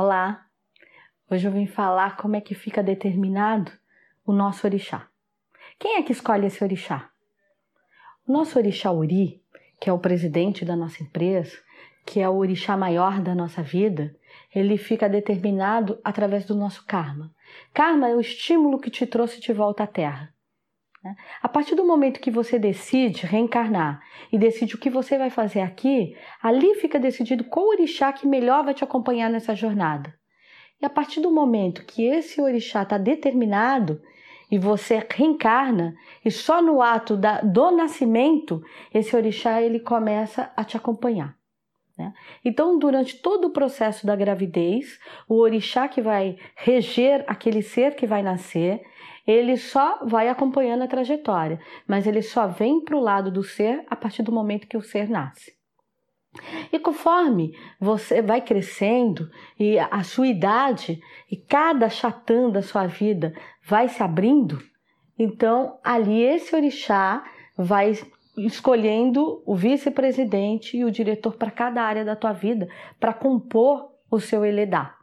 Olá! Hoje eu vim falar como é que fica determinado o nosso orixá. Quem é que escolhe esse orixá? O nosso orixá Uri, que é o presidente da nossa empresa, que é o orixá maior da nossa vida, ele fica determinado através do nosso karma. Karma é o estímulo que te trouxe de volta à Terra. Né? A partir do momento que você decide reencarnar e decide o que você vai fazer aqui, ali fica decidido qual orixá que melhor vai te acompanhar nessa jornada. E a partir do momento que esse orixá está determinado e você reencarna, e só no ato da, do nascimento, esse orixá ele começa a te acompanhar. Né? Então, durante todo o processo da gravidez, o orixá que vai reger aquele ser que vai nascer, ele só vai acompanhando a trajetória, mas ele só vem para o lado do ser a partir do momento que o ser nasce. E conforme você vai crescendo e a sua idade e cada chatã da sua vida vai se abrindo, então ali esse orixá vai escolhendo o vice-presidente e o diretor para cada área da tua vida para compor o seu Eledá.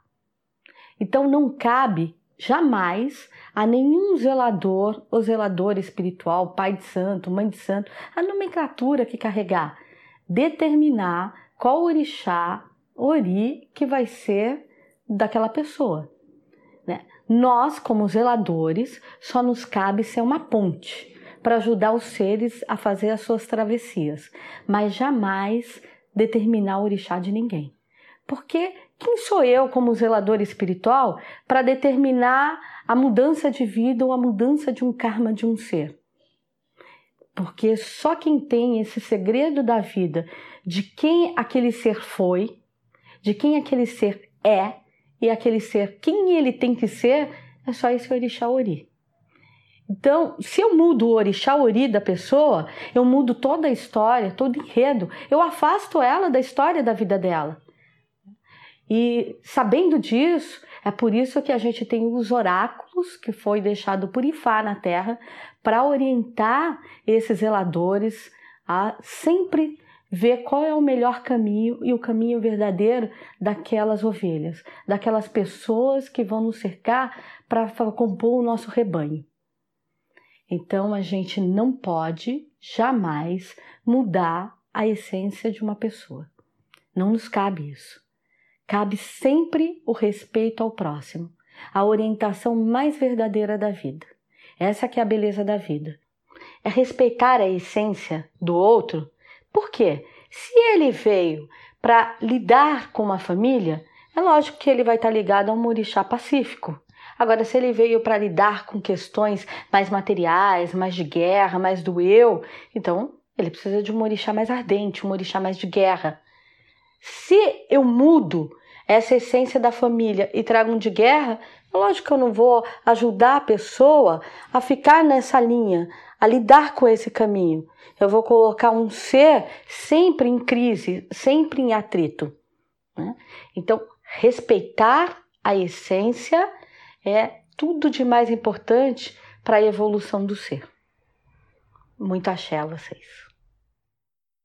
Então não cabe jamais a nenhum zelador ou zelador espiritual, pai de santo, mãe de santo, a nomenclatura que carregar, determinar qual orixá, ori que vai ser daquela pessoa. Né? Nós, como zeladores, só nos cabe ser uma ponte para ajudar os seres a fazer as suas travessias, mas jamais determinar o orixá de ninguém. Porque quem sou eu, como zelador espiritual, para determinar a mudança de vida ou a mudança de um karma de um ser? Porque só quem tem esse segredo da vida, de quem aquele ser foi, de quem aquele ser é e aquele ser quem ele tem que ser, é só esse orixá ori. Então, se eu mudo o orixá ori da pessoa, eu mudo toda a história, todo o enredo, eu afasto ela da história da vida dela. E sabendo disso, é por isso que a gente tem os oráculos que foi deixado por Ifá na Terra para orientar esses zeladores a sempre ver qual é o melhor caminho e o caminho verdadeiro daquelas ovelhas, daquelas pessoas que vão nos cercar para compor o nosso rebanho. Então a gente não pode jamais mudar a essência de uma pessoa. Não nos cabe isso. Cabe sempre o respeito ao próximo, a orientação mais verdadeira da vida. Essa que é a beleza da vida. É respeitar a essência do outro. Por quê? Se ele veio para lidar com uma família, é lógico que ele vai estar ligado a um orixá pacífico. Agora, se ele veio para lidar com questões mais materiais, mais de guerra, mais do eu, então ele precisa de um orixá mais ardente, um orixá mais de guerra. Se eu mudo essa essência da família e trago um de guerra, é lógico que eu não vou ajudar a pessoa a ficar nessa linha, a lidar com esse caminho. Eu vou colocar um ser sempre em crise, sempre em atrito. Né? Então, respeitar a essência é tudo de mais importante para a evolução do ser. Muito axé a vocês.